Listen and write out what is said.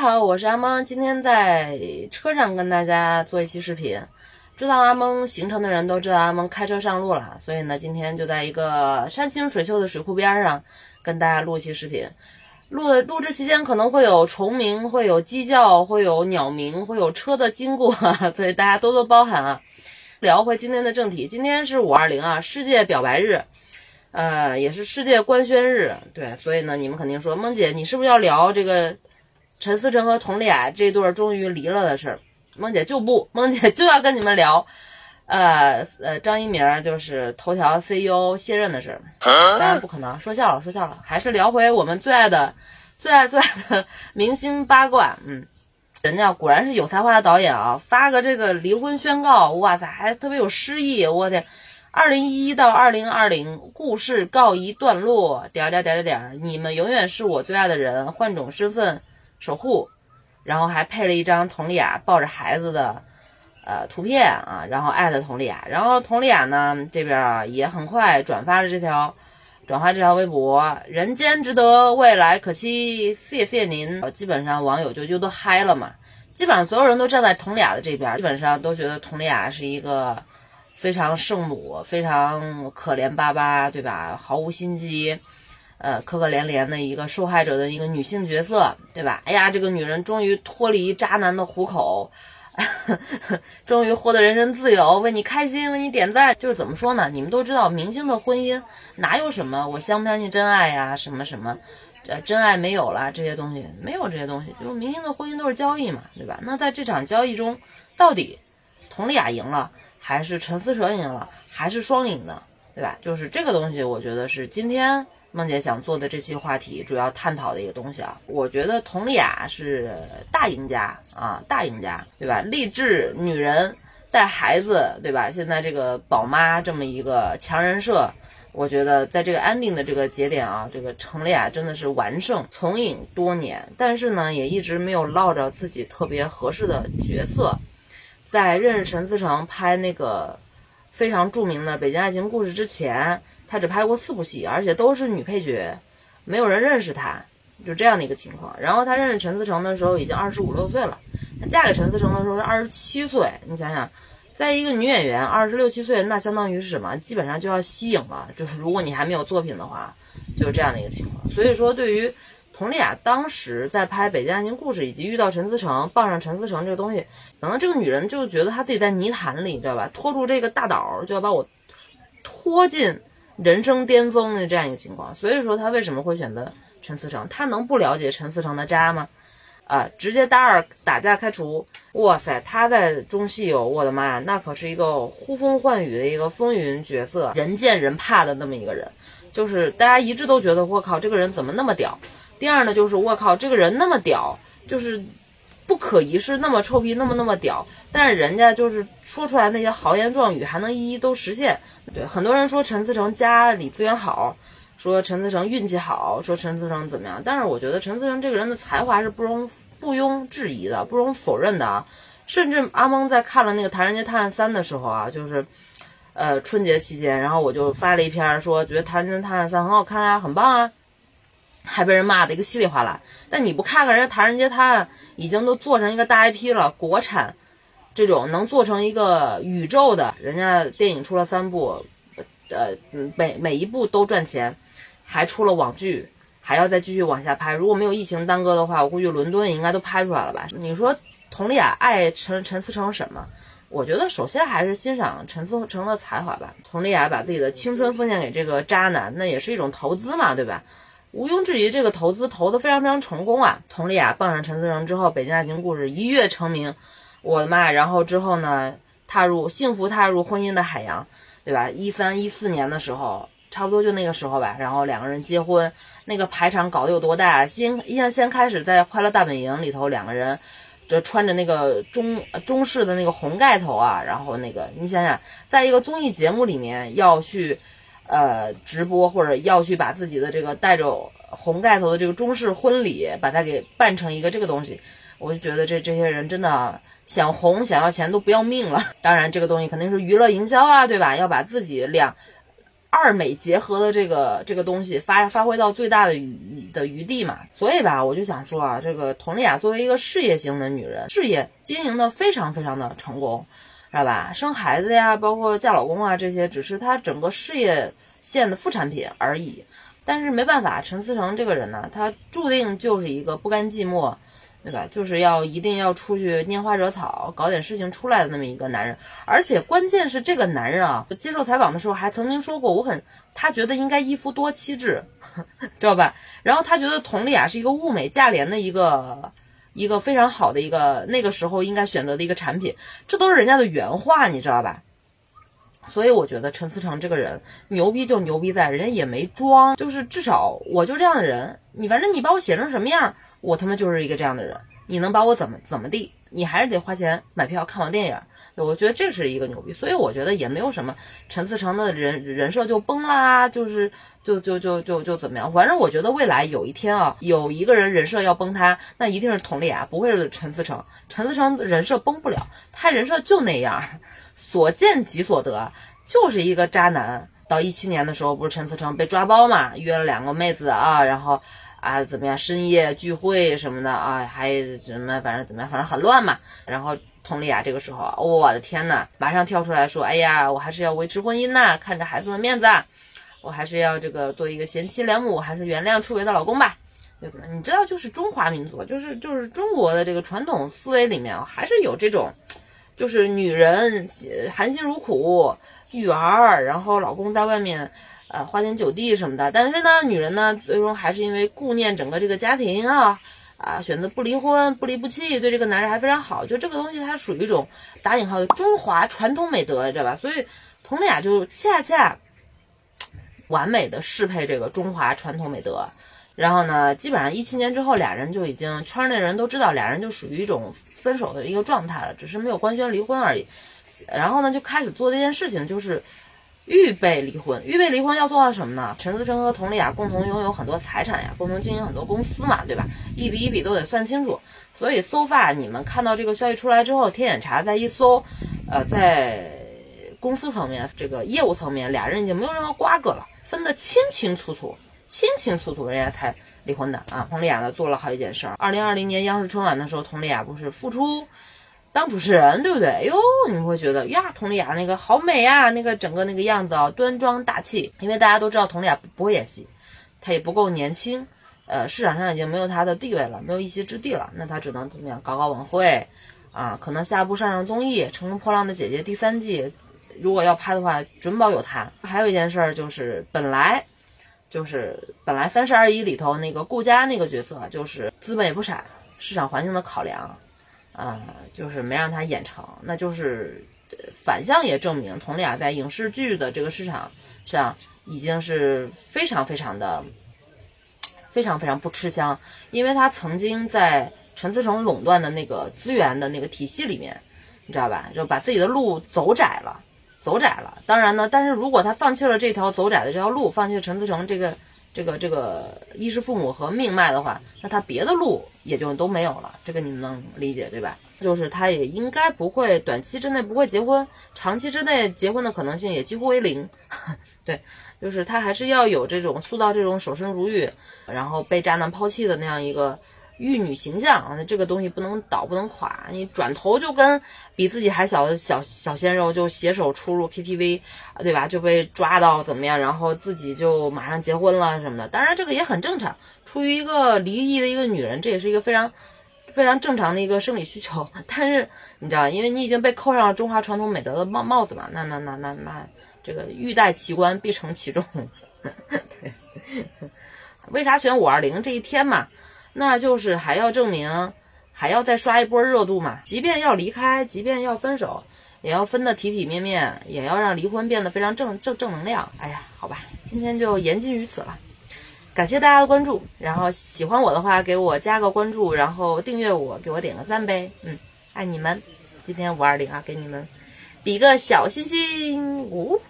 好，我是阿蒙，今天在车上跟大家做一期视频。知道阿蒙行程的人都知道阿蒙开车上路了，所以呢，今天就在一个山清水秀的水库边上跟大家录一期视频。录的录制期间可能会有虫鸣，会有鸡叫，会有鸟鸣，会有车的经过，所以大家多多包涵啊。聊回今天的正题，今天是五二零啊，世界表白日。呃，也是世界官宣日，对，所以呢，你们肯定说，梦姐，你是不是要聊这个陈思诚和佟丽娅这对终于离了的事儿？梦姐就不，孟姐就要跟你们聊，呃呃，张一鸣就是头条 CEO 卸任的事儿。当然不可能，说笑了，说笑了，还是聊回我们最爱的、最爱最爱的 明星八卦。嗯，人家果然是有才华的导演啊，发个这个离婚宣告，哇塞，还特别有诗意，我天。二零一一到二零二零，故事告一段落。点点点点点，你们永远是我最爱的人，换种身份守护。然后还配了一张佟丽娅抱着孩子的呃图片啊，然后艾特佟丽娅。然后佟丽娅呢这边啊也很快转发了这条转发这条微博，人间值得，未来可期，谢谢您。基本上网友就就都嗨了嘛，基本上所有人都站在佟丽娅的这边，基本上都觉得佟丽娅是一个。非常圣母，非常可怜巴巴，对吧？毫无心机，呃，可可怜怜的一个受害者的一个女性角色，对吧？哎呀，这个女人终于脱离渣男的虎口，终于获得人身自由，为你开心，为你点赞。就是怎么说呢？你们都知道，明星的婚姻哪有什么我相不相信真爱呀？什么什么，呃，真爱没有了，这些东西没有这些东西，就明星的婚姻都是交易嘛，对吧？那在这场交易中，到底佟丽娅赢了？还是陈思诚赢了，还是双赢的，对吧？就是这个东西，我觉得是今天梦姐想做的这期话题主要探讨的一个东西啊。我觉得佟丽娅是大赢家啊，大赢家，对吧？励志女人带孩子，对吧？现在这个宝妈这么一个强人设，我觉得在这个安定的这个节点啊，这个佟丽娅真的是完胜，从影多年，但是呢，也一直没有落着自己特别合适的角色。在认识陈思诚拍那个非常著名的《北京爱情故事》之前，他只拍过四部戏，而且都是女配角，没有人认识他，就这样的一个情况。然后他认识陈思成的时候已经二十五六岁了，他嫁给陈思成的时候是二十七岁。你想想，在一个女演员二十六七岁，那相当于是什么？基本上就要息影了。就是如果你还没有作品的话，就是这样的一个情况。所以说，对于佟丽娅当时在拍《北京爱情故事》，以及遇到陈思诚，傍上陈思诚这个东西，可能这个女人就觉得她自己在泥潭里，你知道吧？拖住这个大岛，就要把我拖进人生巅峰的这样一个情况。所以说，她为什么会选择陈思诚？她能不了解陈思诚的渣吗？啊，直接大二打架开除！哇塞，他在中戏有，我的妈呀，那可是一个呼风唤雨的一个风云角色，人见人怕的那么一个人，就是大家一致都觉得，我靠，这个人怎么那么屌？第二呢，就是我靠，这个人那么屌，就是不可一世，那么臭屁，那么那么屌，但是人家就是说出来那些豪言壮语，还能一一都实现。对，很多人说陈思诚家里资源好，说陈思诚运气好，说陈思诚怎么样，但是我觉得陈思诚这个人的才华是不容不庸置疑的，不容否认的啊。甚至阿蒙在看了那个《唐人街探案三》的时候啊，就是呃春节期间，然后我就发了一篇说，觉得《唐人街探案三》很好看啊，很棒啊。还被人骂的一个稀里哗啦，但你不看看人家《唐人街探案》已经都做成一个大 IP 了，国产这种能做成一个宇宙的，人家电影出了三部，呃，每每一部都赚钱，还出了网剧，还要再继续往下拍。如果没有疫情耽搁的话，我估计伦敦也应该都拍出来了吧？你说佟丽娅爱陈陈思诚什么？我觉得首先还是欣赏陈思诚的才华吧。佟丽娅把自己的青春奉献给这个渣男，那也是一种投资嘛，对吧？毋庸置疑，这个投资投的非常非常成功啊！佟丽娅傍上陈思成之后，《北京爱情故事》一跃成名，我的妈！然后之后呢，踏入幸福踏入婚姻的海洋，对吧？一三一四年的时候，差不多就那个时候吧。然后两个人结婚，那个排场搞得有多大？先先先开始在《快乐大本营》里头，两个人这穿着那个中中式的那个红盖头啊，然后那个你想想，在一个综艺节目里面要去。呃，直播或者要去把自己的这个带着红盖头的这个中式婚礼，把它给办成一个这个东西，我就觉得这这些人真的想红想要钱都不要命了。当然，这个东西肯定是娱乐营销啊，对吧？要把自己两二美结合的这个这个东西发发挥到最大的余的余地嘛。所以吧，我就想说啊，这个佟丽娅作为一个事业型的女人，事业经营的非常非常的成功，知道吧？生孩子呀，包括嫁老公啊，这些只是她整个事业线的副产品而已。但是没办法，陈思诚这个人呢，他注定就是一个不甘寂寞。对吧？就是要一定要出去拈花惹草，搞点事情出来的那么一个男人。而且关键是这个男人啊，接受采访的时候还曾经说过，我很他觉得应该一夫多妻制，知道吧？然后他觉得佟丽娅是一个物美价廉的一个一个非常好的一个那个时候应该选择的一个产品，这都是人家的原话，你知道吧？所以我觉得陈思诚这个人牛逼就牛逼在人家也没装，就是至少我就这样的人，你反正你把我写成什么样。我他妈就是一个这样的人，你能把我怎么怎么地？你还是得花钱买票看完电影。我觉得这是一个牛逼，所以我觉得也没有什么陈思诚的人人设就崩啦，就是就就就就就怎么样？反正我觉得未来有一天啊，有一个人人设要崩塌，那一定是佟丽娅，不会是陈思诚。陈思诚人设崩不了，他人设就那样，所见即所得，就是一个渣男。到一七年的时候，不是陈思诚被抓包嘛，约了两个妹子啊，然后。啊，怎么样？深夜聚会什么的啊，还什么？反正怎么样？反正很乱嘛。然后佟丽娅这个时候，我的天呐，马上跳出来说：“哎呀，我还是要维持婚姻呐，看着孩子的面子，我还是要这个做一个贤妻良母，还是原谅出轨的老公吧。”对么？你知道，就是中华民族，就是就是中国的这个传统思维里面，还是有这种，就是女人含辛茹苦育儿，然后老公在外面。呃，花天酒地什么的，但是呢，女人呢，最终还是因为顾念整个这个家庭啊，啊，选择不离婚，不离不弃，对这个男人还非常好。就这个东西，它属于一种打引号的中华传统美德，知道吧？所以佟丽娅就恰恰完美的适配这个中华传统美德。然后呢，基本上一七年之后，俩人就已经圈内人都知道，俩人就属于一种分手的一个状态了，只是没有官宣离婚而已。然后呢，就开始做这件事情，就是。预备离婚，预备离婚要做到什么呢？陈思诚和佟丽娅共同拥有很多财产呀，共同经营很多公司嘛，对吧？一笔一笔都得算清楚。所以搜发，你们看到这个消息出来之后，天眼查再一搜，呃，在公司层面，这个业务层面，俩人已经没有任何瓜葛了，分得清清楚楚，清清楚楚，人家才离婚的啊。佟丽娅呢做了好几件事儿。二零二零年央视春晚的时候，佟丽娅不是复出。当主持人对不对？哎呦，你们会觉得呀，佟丽娅那个好美啊，那个整个那个样子啊，端庄大气。因为大家都知道佟丽娅不会演戏，她也不够年轻，呃，市场上已经没有她的地位了，没有一席之地了。那她只能怎么样？搞搞晚会啊，可能下部上上综艺《乘风破浪的姐姐》第三季，如果要拍的话，准保有她。还有一件事儿就是，本来就是本来《三十而已》里头那个顾佳那个角色，就是资本也不傻，市场环境的考量。啊，就是没让他演成，那就是反向也证明佟丽娅在影视剧的这个市场上已经是非常非常的非常非常不吃香，因为她曾经在陈思诚垄断的那个资源的那个体系里面，你知道吧？就把自己的路走窄了，走窄了。当然呢，但是如果他放弃了这条走窄的这条路，放弃了陈思诚这个。这个这个衣食父母和命脉的话，那他别的路也就都没有了。这个你能理解对吧？就是他也应该不会短期之内不会结婚，长期之内结婚的可能性也几乎为零。对，就是他还是要有这种塑造这种守身如玉，然后被渣男抛弃的那样一个。玉女形象啊，那这个东西不能倒，不能垮。你转头就跟比自己还小的小小鲜肉就携手出入 KTV，对吧？就被抓到怎么样？然后自己就马上结婚了什么的。当然这个也很正常，出于一个离异的一个女人，这也是一个非常非常正常的一个生理需求。但是你知道，因为你已经被扣上了中华传统美德的帽帽子嘛，那那那那那这个欲戴其冠必承其重。对，为啥选五二零这一天嘛？那就是还要证明，还要再刷一波热度嘛？即便要离开，即便要分手，也要分得体体面面，也要让离婚变得非常正正正能量。哎呀，好吧，今天就言尽于此了。感谢大家的关注，然后喜欢我的话给我加个关注，然后订阅我，给我点个赞呗。嗯，爱你们。今天五二零啊，给你们比个小心心。呜。